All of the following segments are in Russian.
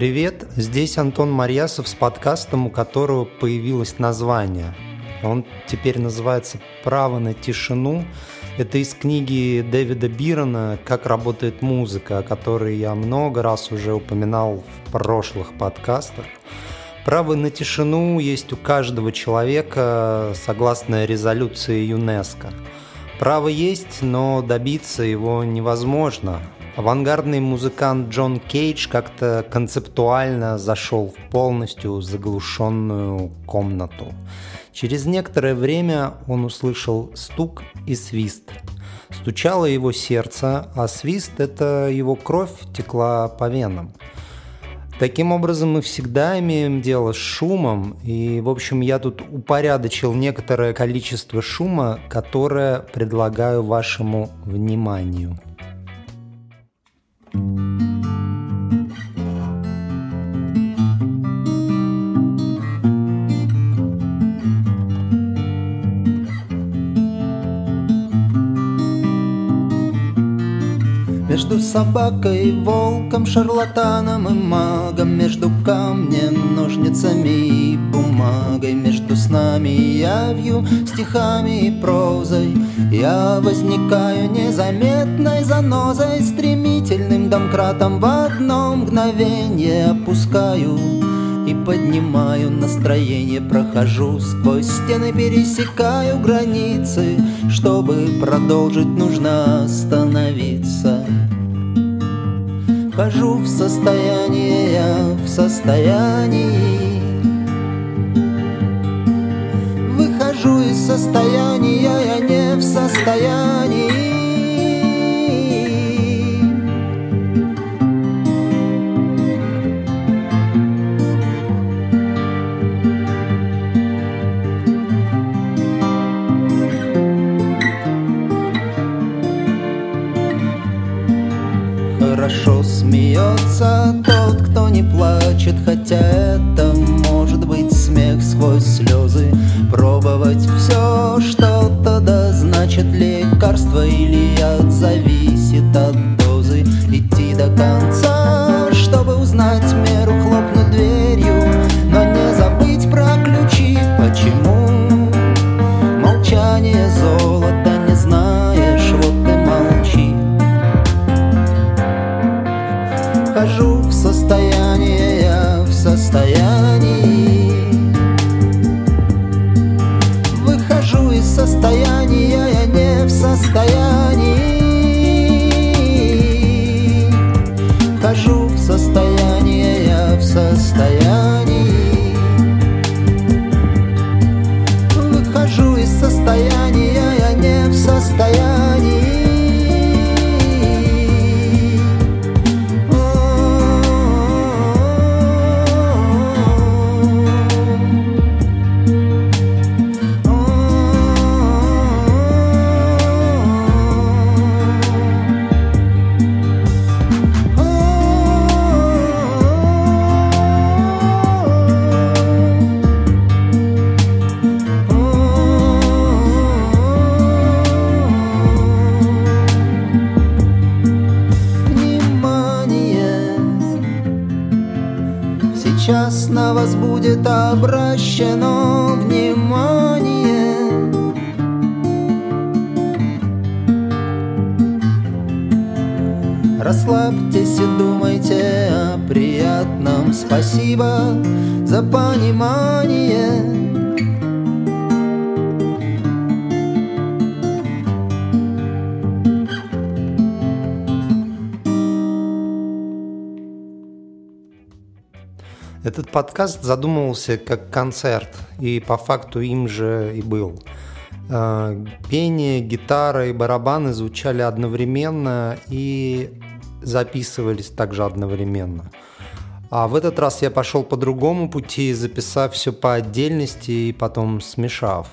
Привет, здесь Антон Марьясов с подкастом, у которого появилось название. Он теперь называется «Право на тишину». Это из книги Дэвида Бирона «Как работает музыка», о которой я много раз уже упоминал в прошлых подкастах. Право на тишину есть у каждого человека согласно резолюции ЮНЕСКО. Право есть, но добиться его невозможно. Авангардный музыкант Джон Кейдж как-то концептуально зашел в полностью заглушенную комнату. Через некоторое время он услышал стук и свист. Стучало его сердце, а свист – это его кровь текла по венам. Таким образом, мы всегда имеем дело с шумом, и, в общем, я тут упорядочил некоторое количество шума, которое предлагаю вашему вниманию. Собакой, волком, шарлатаном и магом. Между камнем, ножницами и бумагой. Между снами и явью, стихами и прозой. Я возникаю незаметной занозой Стремительным домкратом в одно мгновение Опускаю и поднимаю настроение. Прохожу сквозь стены, пересекаю границы. Чтобы продолжить, нужно остановиться Вхожу в состояние, я в состоянии. Выхожу из состояния, я не в состоянии Состояния, я не в состоянии обращено внимание. Расслабьтесь и думайте о приятном. Спасибо за понимание Этот подкаст задумывался как концерт, и по факту им же и был. Э, пение, гитара и барабаны звучали одновременно и записывались также одновременно. А в этот раз я пошел по другому пути, записав все по отдельности и потом смешав.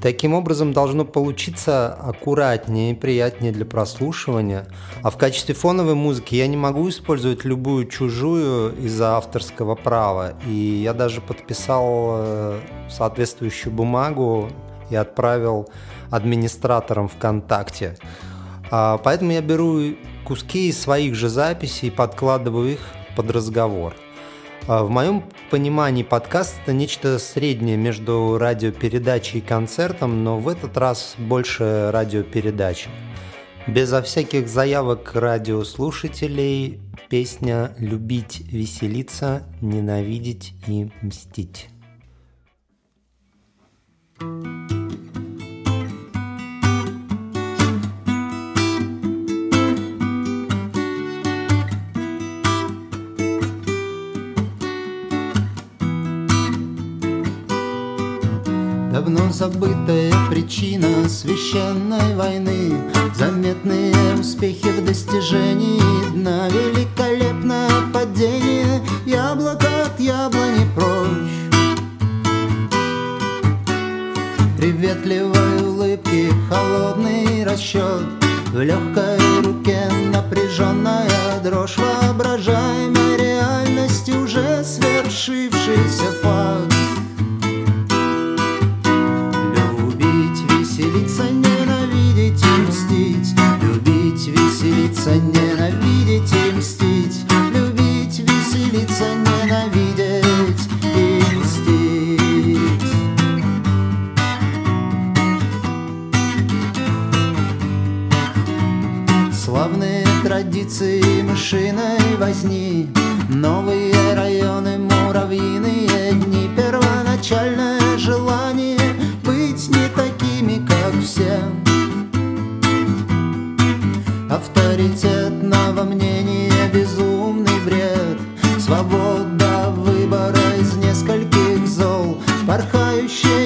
Таким образом должно получиться аккуратнее и приятнее для прослушивания. А в качестве фоновой музыки я не могу использовать любую чужую из-за авторского права. И я даже подписал э, соответствующую бумагу и отправил администраторам ВКонтакте. А, поэтому я беру куски из своих же записей, подкладываю их под разговор. А в моем понимании подкаст – это нечто среднее между радиопередачей и концертом, но в этот раз больше радиопередачи. Безо всяких заявок радиослушателей песня «Любить, веселиться, ненавидеть и мстить». Давно забытая причина священной войны. Заметные успехи в достижении дна. Великолепное падение. Яблоко от яблони прочь. Приветливой улыбки, холодный расчет. В легкой руке напряженная дрожь. Воображаемой реальности уже свершившийся факт возни, новые районы, муравьиные дни, первоначальное желание быть не такими, как все. Авторитетного мнения безумный бред. Свобода выбора из нескольких зол Порхающей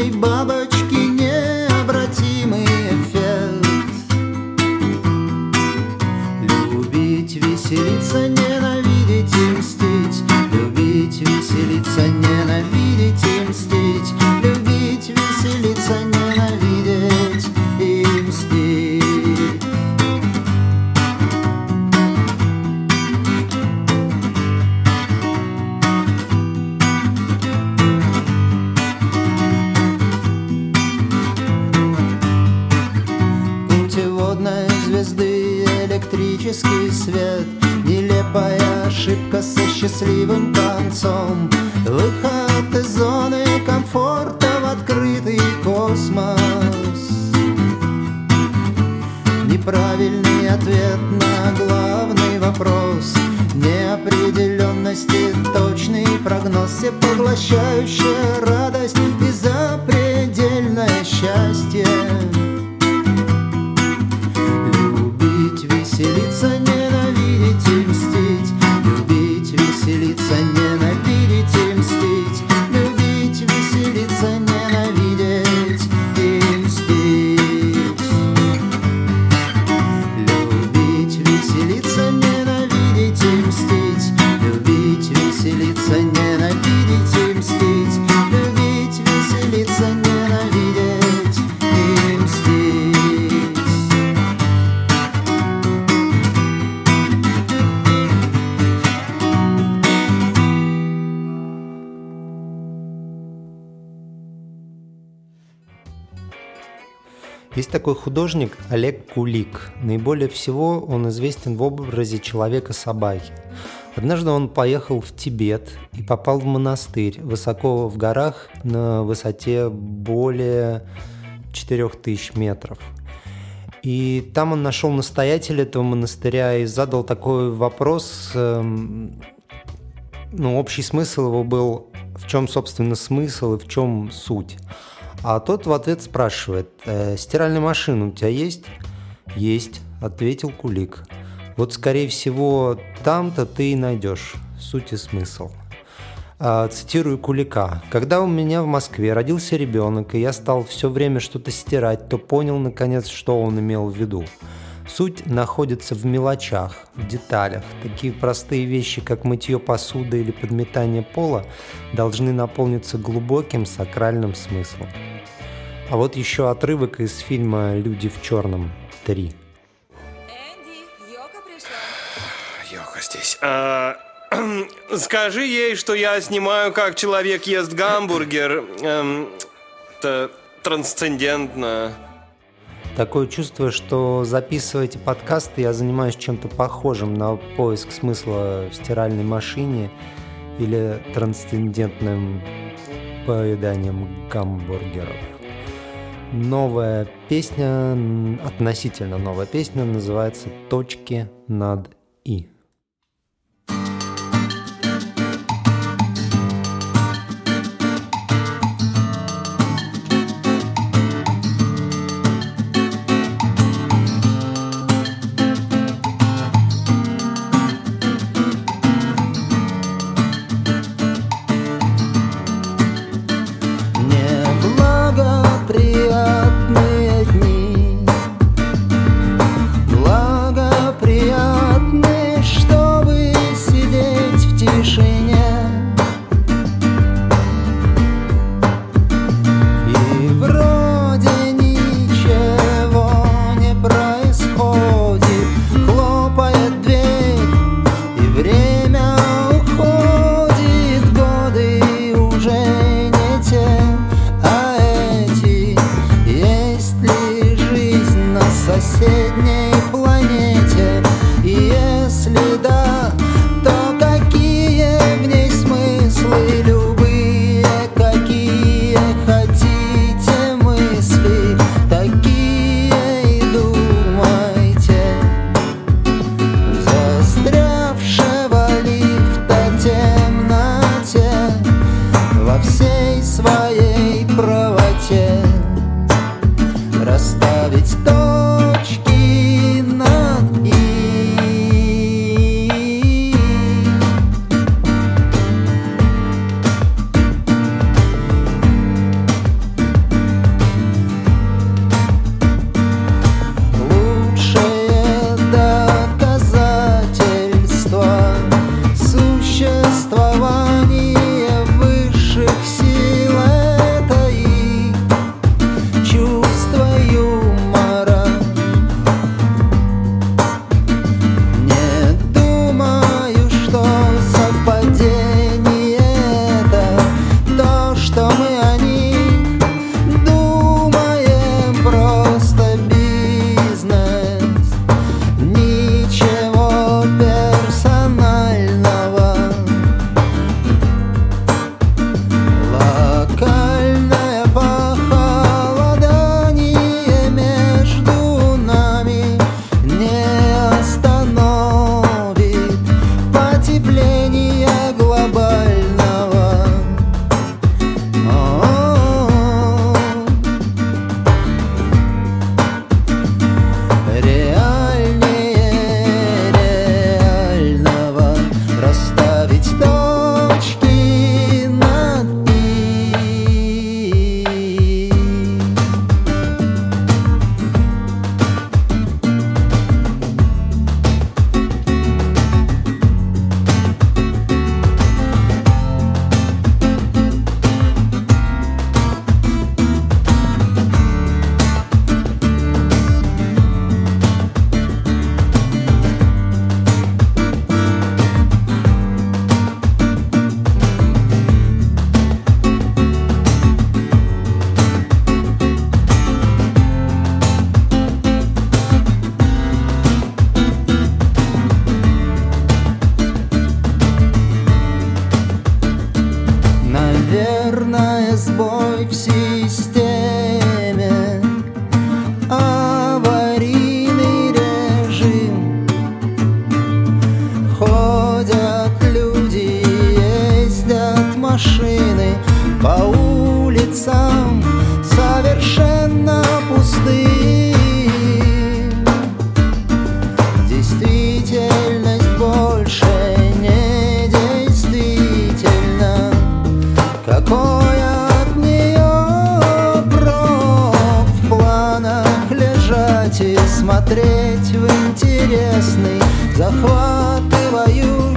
Неправильный ответ на главный вопрос. Неопределенности точный прогноз. Всепоглощающая радость и запредельное счастье Есть такой художник Олег Кулик. Наиболее всего он известен в образе человека-собаки. Однажды он поехал в Тибет и попал в монастырь высоко в горах на высоте более 4000 метров. И там он нашел настоятеля этого монастыря и задал такой вопрос. эм, Ну, общий смысл его был, в чем, собственно, смысл и в чем суть. А тот в ответ спрашивает, «Э, стиральная машина у тебя есть? Есть, ответил Кулик. Вот, скорее всего, там-то ты и найдешь суть и смысл. А, Цитирую Кулика. «Когда у меня в Москве родился ребенок, и я стал все время что-то стирать, то понял, наконец, что он имел в виду. Суть находится в мелочах, в деталях. Такие простые вещи, как мытье посуды или подметание пола, должны наполниться глубоким сакральным смыслом. А вот еще отрывок из фильма «Люди в черном 3». Энди, Йока пришла. Йока здесь. А, скажи ей, что я снимаю, как человек ест гамбургер. Эм, это трансцендентно. Такое чувство, что записывая эти подкасты, я занимаюсь чем-то похожим на поиск смысла в стиральной машине или трансцендентным поеданием гамбургеров новая песня, относительно новая песня, называется «Точки над «и». Смотреть в интересный, захватывающий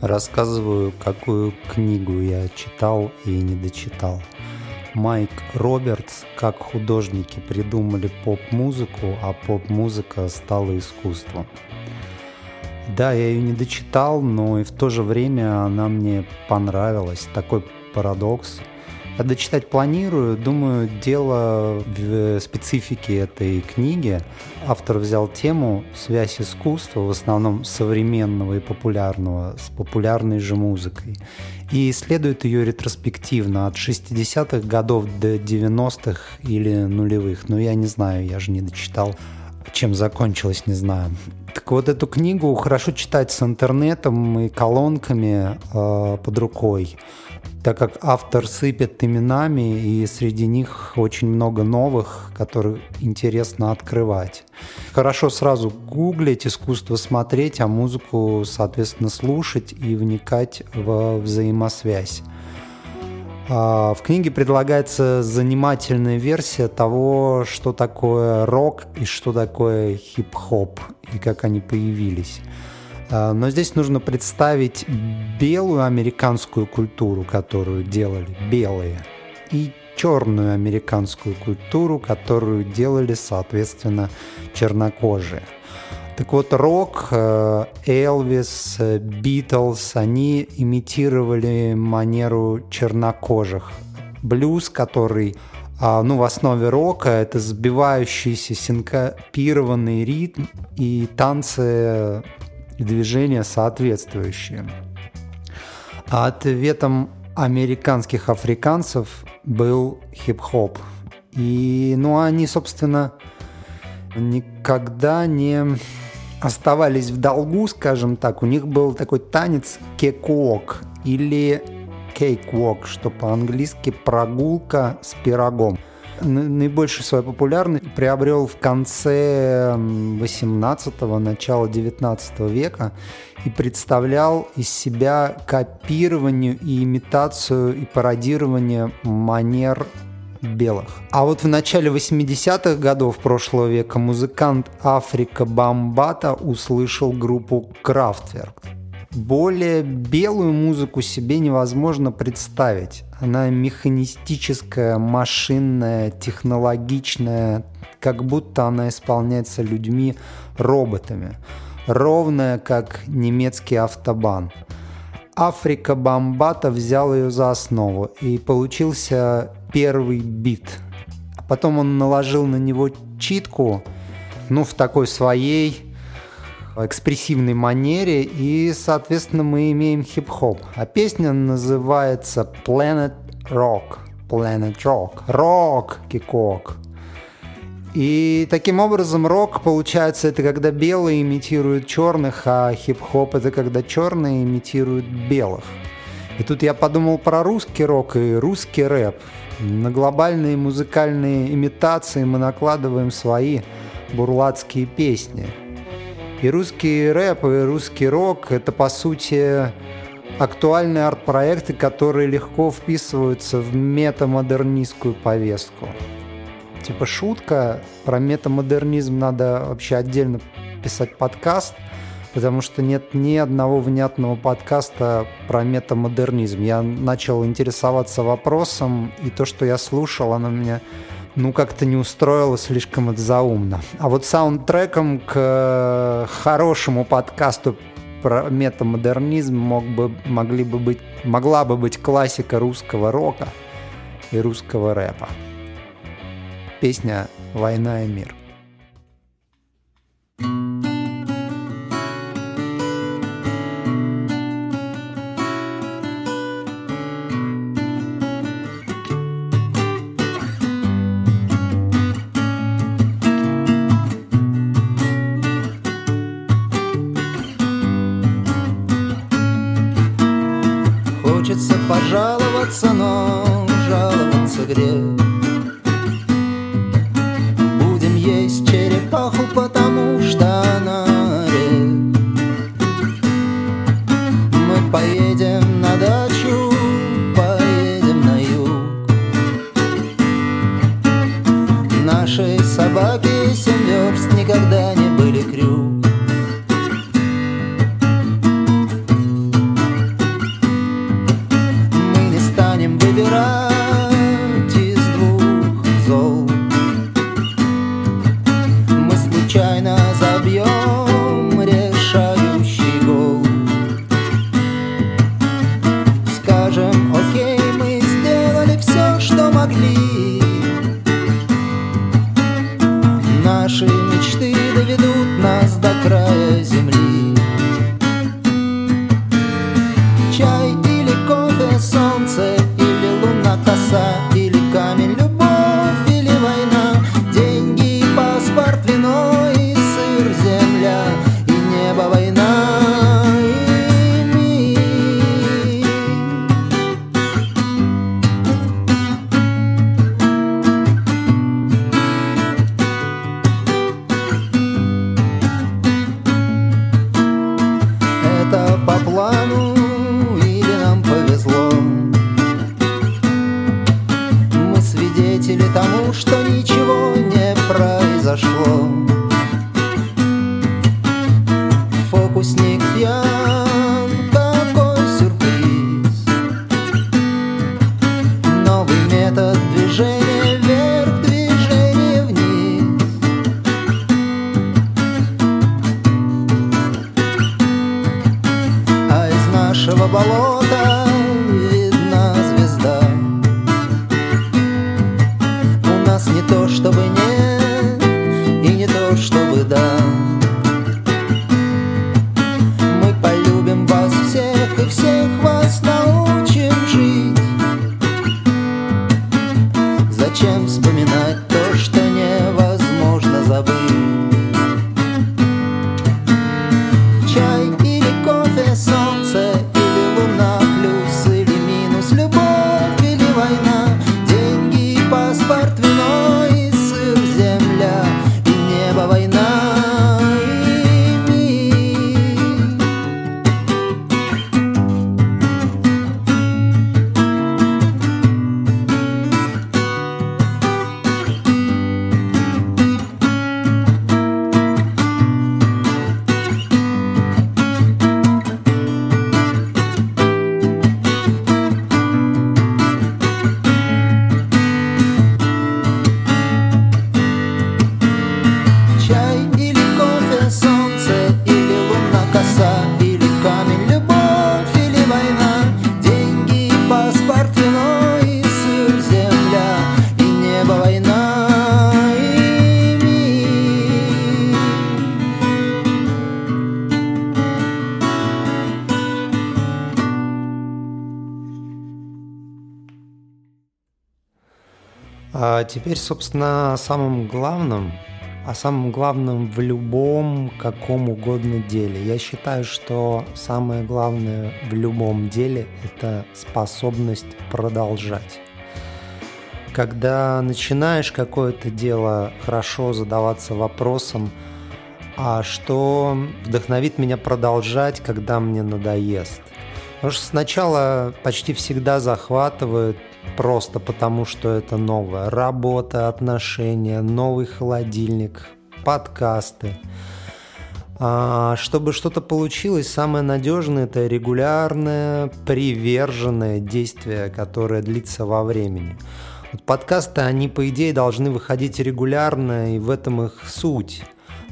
Рассказываю, какую книгу я читал и не дочитал. Майк Робертс, как художники придумали поп-музыку, а поп-музыка стала искусством. Да, я ее не дочитал, но и в то же время она мне понравилась. Такой парадокс. Я дочитать планирую. Думаю, дело в специфике этой книги. Автор взял тему «Связь искусства», в основном современного и популярного, с популярной же музыкой. И исследует ее ретроспективно от 60-х годов до 90-х или нулевых. Но я не знаю, я же не дочитал чем закончилось, не знаю. Так вот, эту книгу хорошо читать с интернетом и колонками э, под рукой, так как автор сыпет именами, и среди них очень много новых, которые интересно открывать. Хорошо сразу гуглить, искусство смотреть, а музыку, соответственно, слушать и вникать во взаимосвязь. А, в книге предлагается занимательная версия того, что такое рок и что такое хип-хоп и как они появились. А, но здесь нужно представить белую американскую культуру, которую делали белые, и черную американскую культуру, которую делали, соответственно, чернокожие – так вот, рок, э, Элвис, э, Битлз, они имитировали манеру чернокожих. Блюз, который а, ну, в основе рока это сбивающийся синкопированный ритм и танцы движения соответствующие. А ответом американских африканцев был хип-хоп. И, ну, они, собственно, никогда не оставались в долгу, скажем так. У них был такой танец кекуок или кейквок, что по-английски прогулка с пирогом. Наибольшую свою популярность приобрел в конце 18-го, начала 19 века и представлял из себя копирование и имитацию и пародирование манер белых. А вот в начале 80-х годов прошлого века музыкант Африка Бамбата услышал группу Kraftwerk. Более белую музыку себе невозможно представить. Она механистическая, машинная, технологичная, как будто она исполняется людьми-роботами. Ровная, как немецкий автобан. Африка Бамбата взял ее за основу, и получился первый бит. Потом он наложил на него читку, ну, в такой своей экспрессивной манере, и, соответственно, мы имеем хип-хоп. А песня называется Planet Rock. Planet Rock. Рок, кикок. И таким образом рок, получается, это когда белые имитируют черных, а хип-хоп это когда черные имитируют белых. И тут я подумал про русский рок и русский рэп. На глобальные музыкальные имитации мы накладываем свои бурлацкие песни. И русский рэп, и русский рок — это, по сути, актуальные арт-проекты, которые легко вписываются в метамодернистскую повестку. Типа шутка, про метамодернизм надо вообще отдельно писать подкаст — потому что нет ни одного внятного подкаста про метамодернизм. Я начал интересоваться вопросом, и то, что я слушал, оно меня ну, как-то не устроило, слишком это заумно. А вот саундтреком к хорошему подкасту про метамодернизм мог бы, могли бы быть, могла бы быть классика русского рока и русского рэпа. Песня «Война и мир». Потому что не то чтобы нет и не то чтобы да А теперь, собственно, о самом главном, о самом главном в любом каком угодно деле. Я считаю, что самое главное в любом деле – это способность продолжать. Когда начинаешь какое-то дело, хорошо задаваться вопросом, а что вдохновит меня продолжать, когда мне надоест? Потому что сначала почти всегда захватывает просто потому, что это новое. Работа, отношения, новый холодильник, подкасты. А чтобы что-то получилось, самое надежное это регулярное, приверженное действие, которое длится во времени. Вот подкасты, они по идее должны выходить регулярно, и в этом их суть.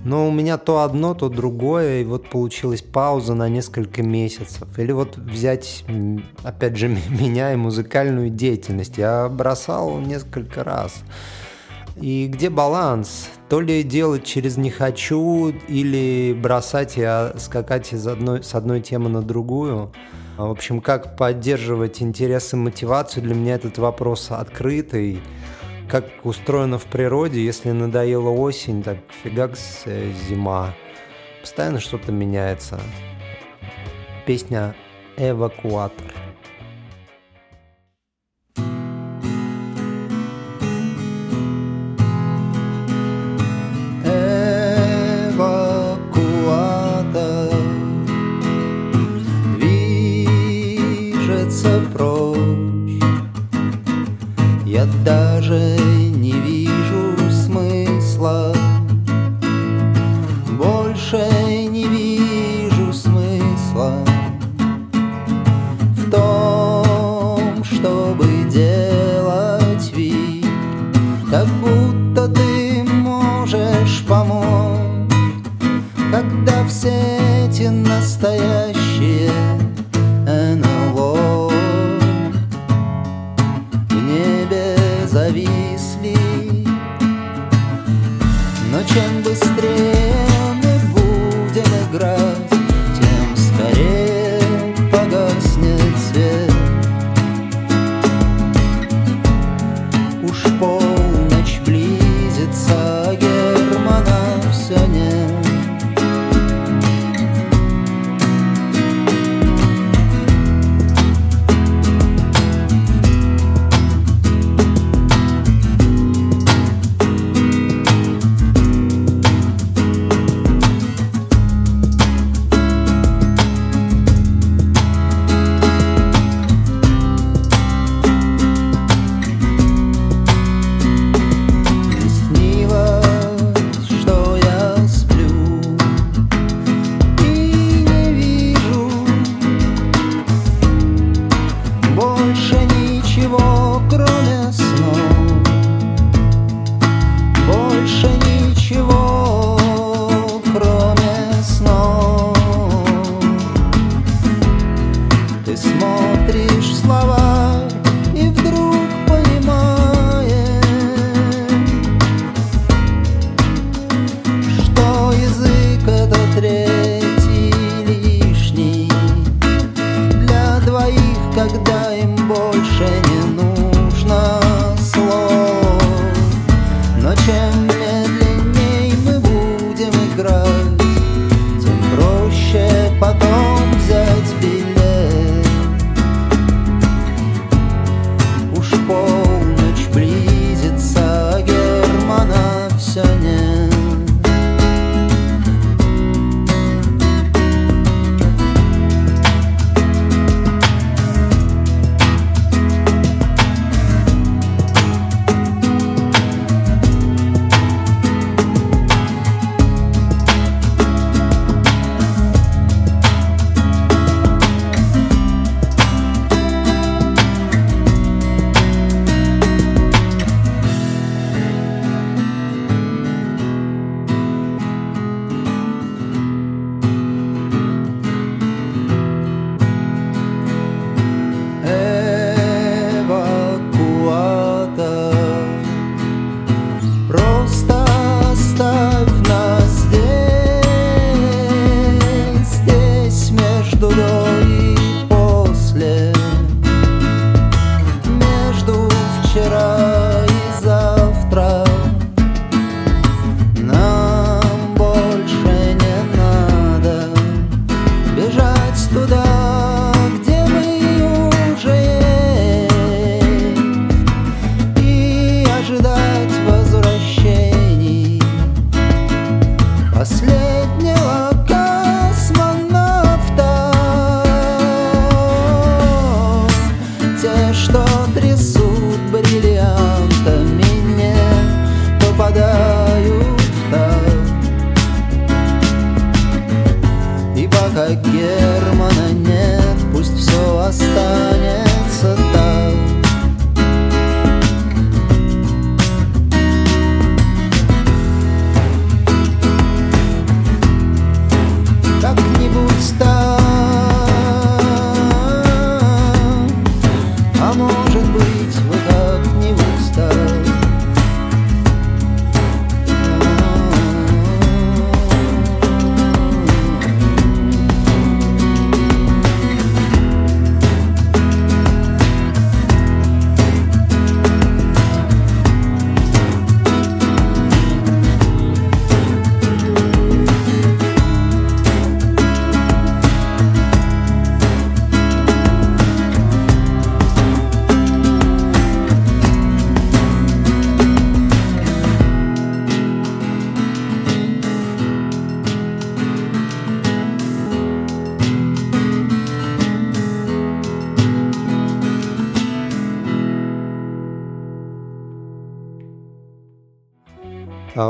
Но у меня то одно, то другое, и вот получилась пауза на несколько месяцев. Или вот взять, опять же, меня и музыкальную деятельность. Я бросал несколько раз. И где баланс? То ли делать через «не хочу», или бросать и а, скакать из одной, с одной темы на другую. А, В общем, как поддерживать интерес и мотивацию, для меня этот вопрос открытый. Как устроено в природе, если надоела осень, так фигакс э, зима. Постоянно что-то меняется. Песня эвакуатор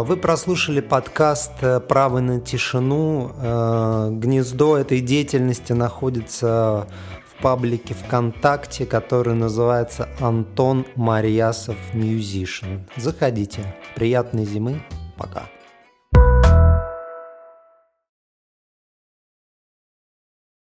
вы прослушали подкаст э, «Право на тишину». Э, гнездо этой деятельности находится в паблике ВКонтакте, который называется «Антон Марьясов Musician». Заходите. Приятной зимы. Пока.